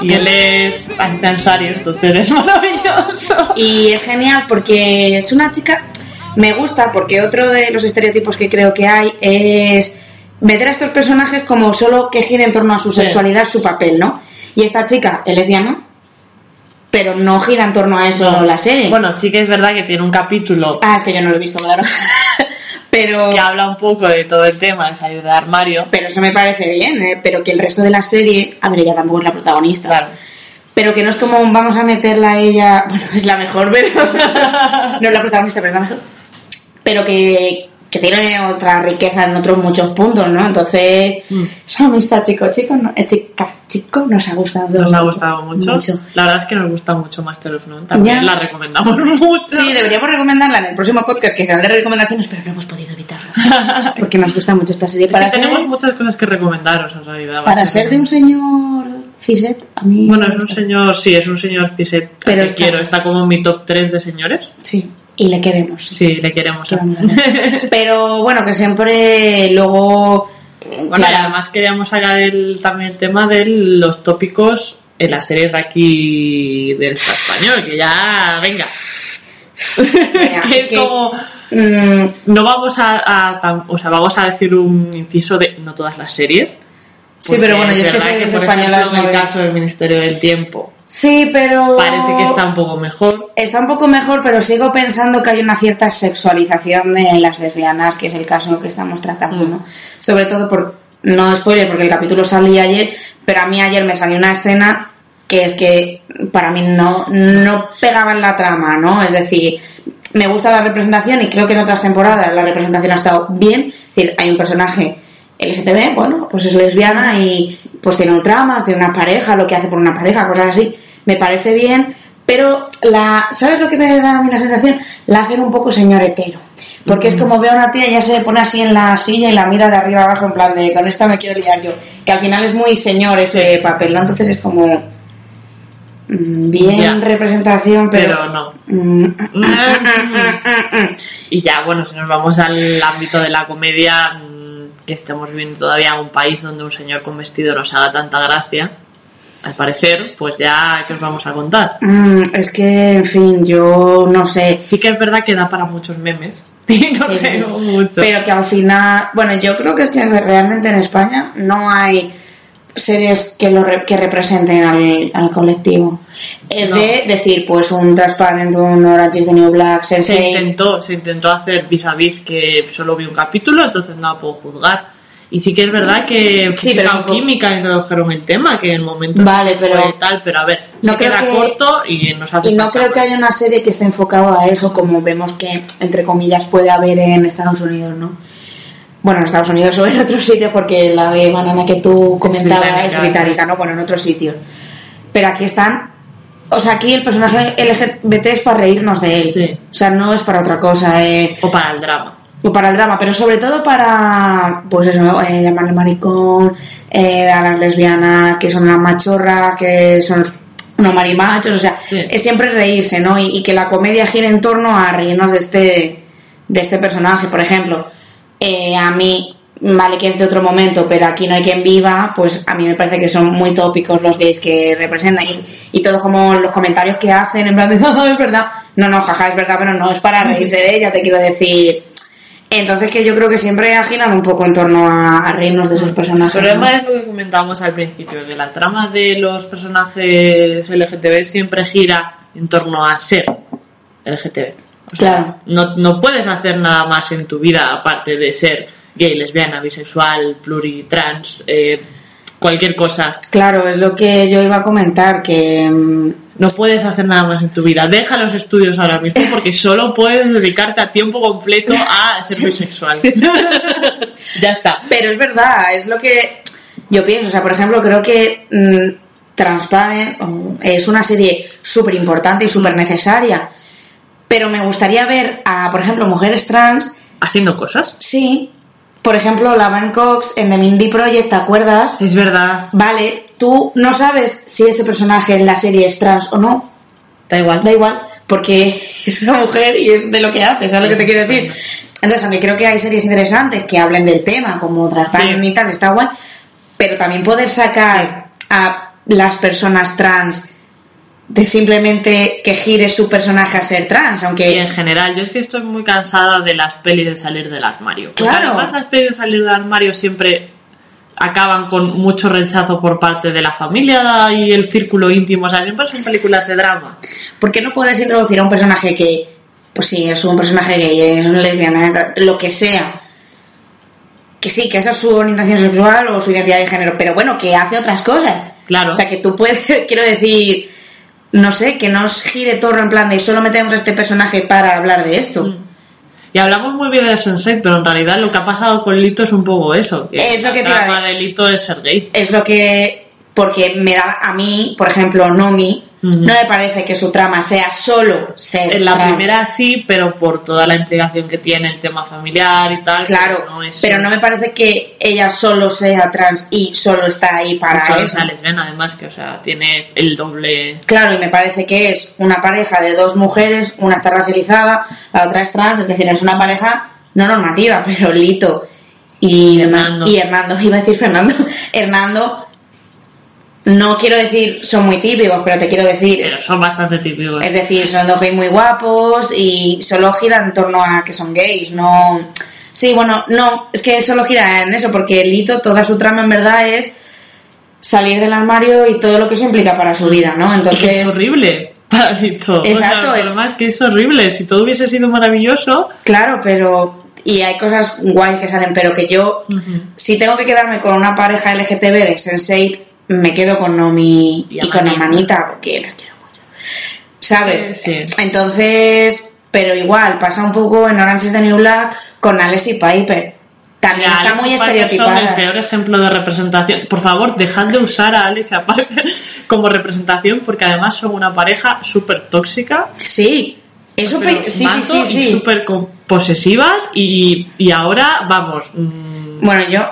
Speaker 2: y él es ascensario, entonces es maravilloso.
Speaker 1: y es genial porque es una chica me gusta porque otro de los estereotipos que creo que hay es meter a estos personajes como solo que gira en torno a su sexualidad su papel no y esta chica es lesbiana pero no gira en torno a eso la serie.
Speaker 2: Bueno, sí que es verdad que tiene un capítulo
Speaker 1: ah es que yo no lo he visto claro. Pero
Speaker 2: que habla un poco de todo el tema de salir del armario.
Speaker 1: pero eso me parece bien ¿eh? pero que el resto de la serie a ver ella tampoco es la protagonista.
Speaker 2: Claro.
Speaker 1: pero que no es como vamos a meterla a ella bueno es la mejor pero no es la protagonista pero es la mejor pero que, que tiene otra riqueza en otros muchos puntos no entonces
Speaker 2: Mm.
Speaker 1: esa amistad chico chico no, eh, chica chico nos ha gustado
Speaker 2: Nos ha gustado mucho.
Speaker 1: Mucho.
Speaker 2: La verdad es que nos gusta mucho Master of None. También
Speaker 1: Ya.
Speaker 2: la recomendamos mucho.
Speaker 1: sí deberíamos recomendarla en el próximo podcast que será de recomendaciones pero no hemos podido evitarlo porque nos gusta mucho esta serie
Speaker 2: Es
Speaker 1: para
Speaker 2: que
Speaker 1: ser,
Speaker 2: tenemos muchas cosas que recomendaros en realidad.
Speaker 1: para ser de un señor ciset a mí
Speaker 2: Bueno, es un señor, sí, es un señor Ciset
Speaker 1: Pero está-
Speaker 2: quiero. Está como en mi top 3 de señores.
Speaker 1: sí y le queremos
Speaker 2: Sí, le queremos.
Speaker 1: Pero bueno, que siempre luego.
Speaker 2: Bueno,
Speaker 1: claro,
Speaker 2: y además queríamos sacar el, también el tema de los tópicos en la serie Raki del Estado español, que ya, venga. Que es
Speaker 1: que-
Speaker 2: como,
Speaker 1: mm,
Speaker 2: no vamos a, a o sea, vamos a decir un inciso de no todas las series.
Speaker 1: Sí, pero bueno, yo es que series españolas
Speaker 2: ejemplo, en
Speaker 1: no
Speaker 2: el
Speaker 1: veo.
Speaker 2: caso del Ministerio del Tiempo
Speaker 1: sí, pero.
Speaker 2: parece que está un poco mejor.
Speaker 1: Está un poco mejor, pero sigo pensando que hay una cierta sexualización de las lesbianas, que es el caso que estamos tratando,
Speaker 2: Mm.
Speaker 1: ¿no? Sobre todo por. No spoiler, porque el capítulo salía ayer, pero a mí ayer me salió una escena que es que para mí no, no pegaba en la trama, ¿no? Es decir, me gusta la representación y creo que en otras temporadas la representación ha estado bien. Es decir, hay un personaje LGTB, bueno, pues es lesbiana y pues tiene un trama, tiene una pareja, lo que hace por una pareja, cosas así. Me parece bien, pero la, ¿sabes lo que me da a mí la sensación? La hacen un poco señor hetero. Porque es como veo a una tía y ya se pone así en la silla y la mira de arriba abajo en plan de con esta me quiero liar yo. Que al final es muy señor ese papel, ¿no? Entonces es como mm, bien
Speaker 2: Ya.
Speaker 1: representación, pero,
Speaker 2: Pero no.
Speaker 1: Mm,
Speaker 2: Y ya, bueno, si nos vamos al ámbito de la comedia, mm, que estamos viviendo todavía en un país donde un señor con vestido nos haga tanta gracia, al parecer, pues ya, ¿qué os vamos a contar?
Speaker 1: mm, es que, en fin, yo no sé.
Speaker 2: Sí que es verdad que da para muchos memes. No
Speaker 1: Sí, sí.
Speaker 2: mucho.
Speaker 1: Pero que al final, bueno, yo creo que es que realmente en España no hay series que lo re- que representen al, al colectivo. Eh,
Speaker 2: No.
Speaker 1: De decir, pues un Transparent, un Orange is the New Black,
Speaker 2: se
Speaker 1: Sense8.
Speaker 2: intentó, se intentó hacer vis a vis que solo vi un capítulo, entonces no la puedo juzgar. Y sí que es verdad que
Speaker 1: Sí, pero es un
Speaker 2: química introdujeron el tema, que en el momento
Speaker 1: Vale, pero-
Speaker 2: fue tal, pero a ver,
Speaker 1: No
Speaker 2: se
Speaker 1: creo
Speaker 2: queda
Speaker 1: que-
Speaker 2: corto y nos hace
Speaker 1: Y no creo que
Speaker 2: más.
Speaker 1: haya una serie que esté enfocada a eso, como vemos que, entre comillas, puede haber en Estados Unidos, ¿no? Bueno, en Estados Unidos o en otros sitios, porque la de Banana que tú comentabas es
Speaker 2: británica,
Speaker 1: británica,
Speaker 2: sí.
Speaker 1: ¿no? Bueno, en otros sitios. Pero aquí están. O sea, aquí el personaje LGBT es para reírnos de él.
Speaker 2: Sí.
Speaker 1: O sea, no es para otra cosa. Eh,
Speaker 2: O para el drama.
Speaker 1: O para el drama, pero sobre todo para, pues eso, eh, llamarle maricón, eh, a las lesbianas que son las machorras, que son unos marimachos, o sea,
Speaker 2: Sí.
Speaker 1: es siempre reírse, ¿no? Y, y que la comedia gire en torno a reírnos de este, de este personaje, por ejemplo. eh, a mí, vale que es de otro momento, pero aquí no hay quien viva, pues a mí me parece que son muy tópicos los gays que representan y, y todo como los comentarios que hacen, en plan de, "Ah, es verdad. No, no, jaja, es verdad, pero no, es para reírse de ella, te quiero decir. Entonces que yo creo que siempre ha girado un poco en torno a, a reírnos de esos personajes.
Speaker 2: El
Speaker 1: ¿no?
Speaker 2: problema es lo que comentábamos al principio, que la trama de los personajes LGTB siempre gira en torno a ser LGTB. O sea,
Speaker 1: Claro.
Speaker 2: no, no puedes hacer nada más en tu vida aparte de ser gay, lesbiana, bisexual, pluritrans, eh, cualquier cosa.
Speaker 1: Claro, es lo que yo iba a comentar, que mm,
Speaker 2: No puedes hacer nada más en tu vida. Deja los estudios ahora mismo porque solo puedes dedicarte a tiempo completo a ser bisexual. ya está.
Speaker 1: Pero es verdad, es lo que yo pienso. O sea, por ejemplo, creo que mm, Transparent mm, es una serie súper importante y súper necesaria. Pero me gustaría ver a, por ejemplo, mujeres trans,
Speaker 2: Haciendo cosas.
Speaker 1: sí. Por ejemplo, la Van Cox en The Mindy Project, ¿te acuerdas?
Speaker 2: Es verdad.
Speaker 1: Vale, tú no sabes si ese personaje en la serie es trans o no.
Speaker 2: Da igual.
Speaker 1: Da igual, porque es una mujer y es de lo que hace, ¿sabes lo que te quiero decir? Entonces, aunque creo que hay series interesantes que hablen del tema, como Transparent
Speaker 2: Sí.
Speaker 1: y tal, está guay, pero también poder sacar a las personas trans de simplemente que gire su personaje a ser trans,
Speaker 2: Y en
Speaker 1: aunque...
Speaker 2: general, yo es que estoy muy cansada de las pelis de salir del armario. Porque
Speaker 1: Claro.
Speaker 2: además las pelis de salir del armario siempre acaban con mucho rechazo por parte de la familia y el círculo íntimo. O sea, siempre son películas de drama.
Speaker 1: ¿Por qué no puedes introducir a un personaje que, pues sí, es un personaje gay, es una lesbiana, lo que sea? Que sí, que esa es su orientación sexual o su identidad de género, pero bueno, que hace otras cosas.
Speaker 2: Claro.
Speaker 1: O sea, que tú puedes, quiero decir, no sé, que no os gire todo en plan de solo metemos a este personaje para hablar de esto.
Speaker 2: Mm. Y hablamos muy bien de Sunset, pero en realidad lo que ha pasado con Lito es un poco eso. Que
Speaker 1: Es lo que te iba a
Speaker 2: de Lito es ser gay.
Speaker 1: Es lo que, porque me da a mí, por ejemplo, Nomi, No me parece que su trama sea solo ser
Speaker 2: En la
Speaker 1: trans.
Speaker 2: primera sí, pero por toda la implicación que tiene el tema familiar y tal.
Speaker 1: Claro,
Speaker 2: pero no, es
Speaker 1: pero no me parece que ella solo sea trans y solo está ahí para
Speaker 2: Solo
Speaker 1: eso.
Speaker 2: es lesbiana, además, que o sea, tiene el doble.
Speaker 1: Claro, y me parece que es una pareja de dos mujeres, una está racializada, la otra es trans, es decir, es una pareja no normativa, pero Lito y
Speaker 2: Hernando.
Speaker 1: y Hernando, iba a decir Fernando, Hernando, no quiero decir son muy típicos, pero te quiero decir,
Speaker 2: Pero son bastante típicos.
Speaker 1: es decir, son dos gays muy guapos y solo gira en torno a que son gays, no... Sí, bueno, no, es que solo gira en eso, porque Lito, toda su trama en verdad es salir del armario y todo lo que eso implica para su vida, ¿no? Entonces...
Speaker 2: es horrible para Lito.
Speaker 1: Exacto,
Speaker 2: O sea,
Speaker 1: es-
Speaker 2: más que es horrible. Si todo hubiese sido maravilloso.
Speaker 1: Claro, pero. Y hay cosas guays que salen, pero que yo, si tengo que quedarme con una pareja LGTB de Sense8, me quedo con Nomi
Speaker 2: Y
Speaker 1: y, con
Speaker 2: Amanita.
Speaker 1: Porque las quiero mucho. ¿Sabes?
Speaker 2: Sí.
Speaker 1: Entonces, pero igual, pasa un poco en Orange is the New Black con Alex y Piper. También está muy
Speaker 2: y Piper Son el
Speaker 1: estereotipada.
Speaker 2: peor ejemplo de representación. Por favor, dejad de usar a Alicia Piper como representación porque además son una pareja súper tóxica.
Speaker 1: Sí,
Speaker 2: pero
Speaker 1: pe- sí, sí, sí,
Speaker 2: y súper posesivas y, y ahora, vamos, mm,
Speaker 1: Bueno, yo,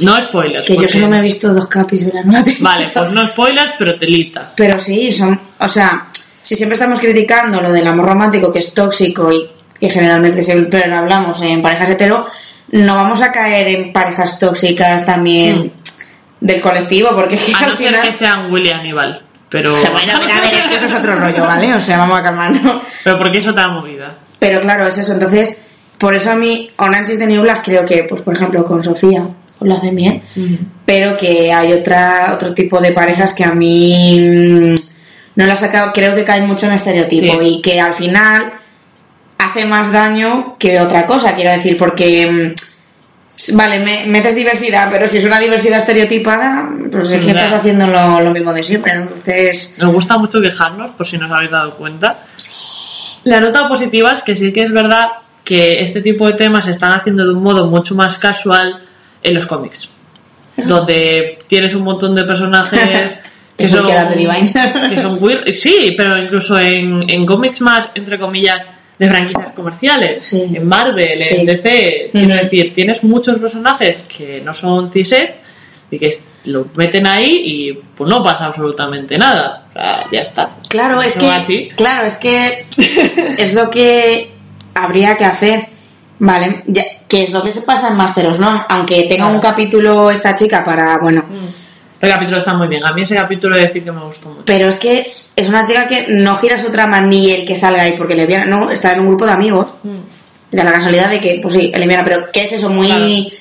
Speaker 2: no spoilers.
Speaker 1: que yo solo me he visto dos capis de la nueva temporada.
Speaker 2: Vale, pues no spoilers, pero telita.
Speaker 1: Pero sí, son, o sea, si siempre estamos criticando lo del amor romántico que es tóxico y que generalmente siempre lo hablamos en parejas hetero, no vamos a caer en parejas tóxicas también del colectivo, porque
Speaker 2: A
Speaker 1: al
Speaker 2: no ser
Speaker 1: final...
Speaker 2: que sean Willy Aníbal. Pero,
Speaker 1: O sea, bueno, pero a ver, es que eso es otro rollo, ¿vale? O sea, vamos a calmarnos.
Speaker 2: pero porque eso te da movida.
Speaker 1: Pero claro, es eso. Entonces, por eso a mí, Orange is the New Black, creo que, pues por ejemplo, con Sofía, pues lo hacen bien. pero que hay otra otro tipo de parejas que a mí mm, no las acabo, creo que caen mucho en estereotipo
Speaker 2: Sí.
Speaker 1: y que al final hace más daño que otra cosa, quiero decir, porque mm, vale, me, metes diversidad, pero si es una diversidad estereotipada, pues es que estás haciendo lo, lo mismo de siempre, entonces
Speaker 2: Nos gusta mucho quejarnos, por si no os habéis dado cuenta. La nota positiva es que sí que es verdad que este tipo de temas se están haciendo de un modo mucho más casual en los cómics. Donde tienes un montón de personajes que
Speaker 1: Es
Speaker 2: son, que son weird. Sí, pero incluso en, en cómics más, entre comillas, de franquicias comerciales,
Speaker 1: Sí.
Speaker 2: en Marvel,
Speaker 1: Sí.
Speaker 2: en DC,
Speaker 1: Ujú.
Speaker 2: decir, tienes muchos personajes que no son cis y que lo meten ahí y pues no pasa absolutamente nada. O sea, ya está.
Speaker 1: Claro, es que,
Speaker 2: así.
Speaker 1: claro, es que es lo que habría que hacer, ¿vale? Ya- que es lo que se pasa en Master of None, aunque tenga
Speaker 2: Claro.
Speaker 1: un capítulo esta chica para, bueno,
Speaker 2: El capítulo está muy bien. A mí ese capítulo de decir que me gustó mucho.
Speaker 1: pero es que es una chica que no gira su trama ni el que salga ahí porque le viene, no, está en un grupo de amigos, de la casualidad de que, pues sí, lesbiana, pero que es eso muy...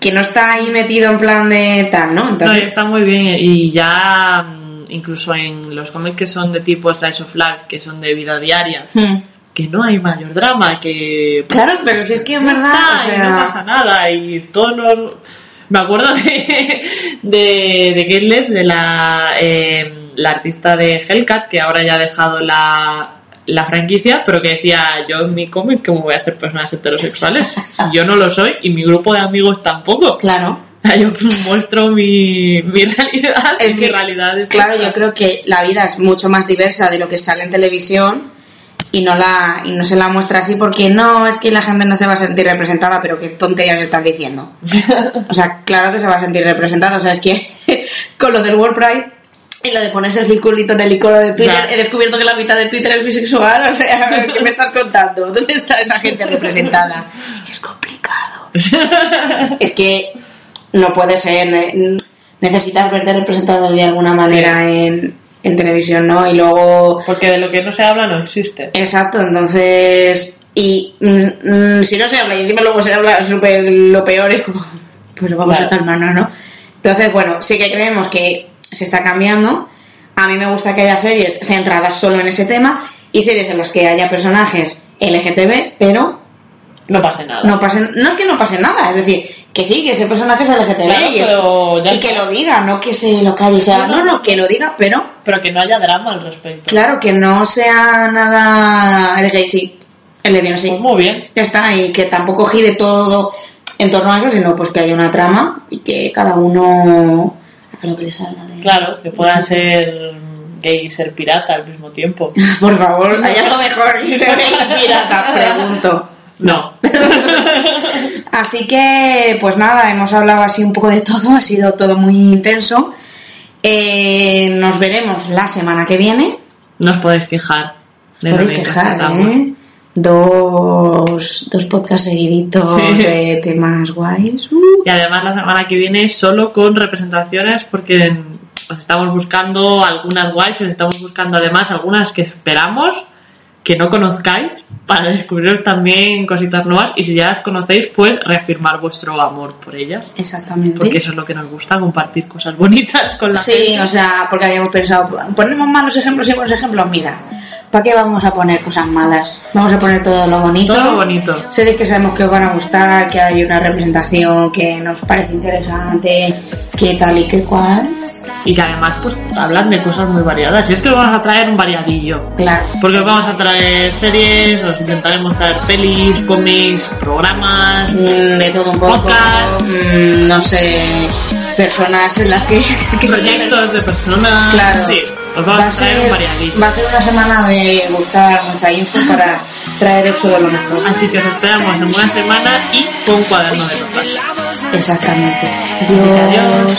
Speaker 1: que no está ahí metido en plan de tal, ¿no?
Speaker 2: No,
Speaker 1: Entonces,
Speaker 2: está muy bien y ya mm, incluso en los cómics que son de tipo Slice of Life, que son de vida diaria,
Speaker 1: hmm.
Speaker 2: Que no hay mayor drama, que
Speaker 1: Claro, pero si es que es
Speaker 2: ya
Speaker 1: verdad,
Speaker 2: está,
Speaker 1: o
Speaker 2: y no pasa nada y todos los me acuerdo de de, de de la eh, la artista de Hellcat que ahora ya ha dejado la la franquicia, pero que decía yo en mi cómic cómo voy a hacer personas heterosexuales si yo no lo soy y mi grupo de amigos tampoco.
Speaker 1: Claro.
Speaker 2: Yo muestro mi, mi realidad
Speaker 1: Es que,
Speaker 2: mi realidad es
Speaker 1: claro, yo creo que la vida es mucho más diversa de lo que sale en televisión y no la y no se la muestra así porque no es que la gente no se va a sentir representada, pero qué tonterías estás diciendo. O sea, claro que se va a sentir representada, o sea, es que con lo del World Pride y lo de ponerse el circulito en el icono de Twitter, he descubierto que la mitad de Twitter es bisexual, o sea, ¿qué me estás contando? ¿Dónde está esa gente representada? Es complicado. Es que no puede ser. ne- Necesitas verte representado de alguna manera en, en televisión, ¿no? Y luego.
Speaker 2: Porque de lo que no se habla no existe.
Speaker 1: Exacto, entonces. Y mm, mm, si no se habla y encima luego se habla súper lo peor, es como. Pues vamos
Speaker 2: Claro.
Speaker 1: a calmarnos, ¿no? Entonces, bueno, sí que creemos que se está cambiando. A mí me gusta que haya series centradas solo en ese tema y series en las que haya personajes LGTB, pero
Speaker 2: No pasa nada.
Speaker 1: no pase, no es que no pase nada, es decir, que sí, que ese personaje es LGTB
Speaker 2: Claro,
Speaker 1: y,
Speaker 2: pero
Speaker 1: que lo diga, no que se lo calle sea,
Speaker 2: No,
Speaker 1: no, que lo diga, pero
Speaker 2: Pero que no haya drama al respecto.
Speaker 1: claro, que no sea nada el gay sí, el lesbiano sí,
Speaker 2: Pues muy bien.
Speaker 1: ya está, y que tampoco gire todo en torno a eso, sino pues que haya una trama y que cada uno haga lo que le salga de...
Speaker 2: Claro, que puedan ser gay y ser pirata al mismo tiempo.
Speaker 1: Por favor, hay algo mejor ser gay y pirata, pregunto.
Speaker 2: No.
Speaker 1: Así que, pues nada, hemos hablado así un poco de todo, ha sido todo muy intenso. Eh, nos veremos la semana que viene.
Speaker 2: No os podéis quejar.
Speaker 1: Podéis quejar. ¿eh? Dos, dos podcasts seguiditos
Speaker 2: Sí.
Speaker 1: de temas guays. Uh.
Speaker 2: Y además la semana que viene solo con representaciones porque os estamos buscando algunas guays, os estamos buscando además algunas que esperamos que no conozcáis para descubriros también cositas nuevas y si ya las conocéis pues reafirmar vuestro amor por ellas
Speaker 1: Exactamente.
Speaker 2: porque eso es lo que nos gusta compartir cosas bonitas con la
Speaker 1: Sí,
Speaker 2: gente
Speaker 1: o sea, porque habíamos pensado, ponemos malos ejemplos y buenos ejemplos, mira, ¿para qué vamos a poner cosas malas? Vamos a poner todo lo bonito.
Speaker 2: todo lo bonito
Speaker 1: Series que sabemos que os van a gustar, que hay una representación que nos parece interesante, que tal y que cual.
Speaker 2: y que además pues hablan de cosas muy variadas y es que os vamos a traer un variadillo
Speaker 1: Claro.
Speaker 2: porque os vamos a traer series, os intentaremos traer pelis, cómics, programas,
Speaker 1: Mm, De todo un poco.
Speaker 2: Podcast.
Speaker 1: mm, No sé, personas en las que. que
Speaker 2: proyectos de personas.
Speaker 1: Claro.
Speaker 2: Sí, vamos
Speaker 1: va,
Speaker 2: a un
Speaker 1: ser, va a ser una semana de buscar mucha info para traeros todo lo mejor.
Speaker 2: Así que os esperamos en una semana y con cuaderno de notas.
Speaker 1: Exactamente.
Speaker 2: Adiós.
Speaker 1: Adiós.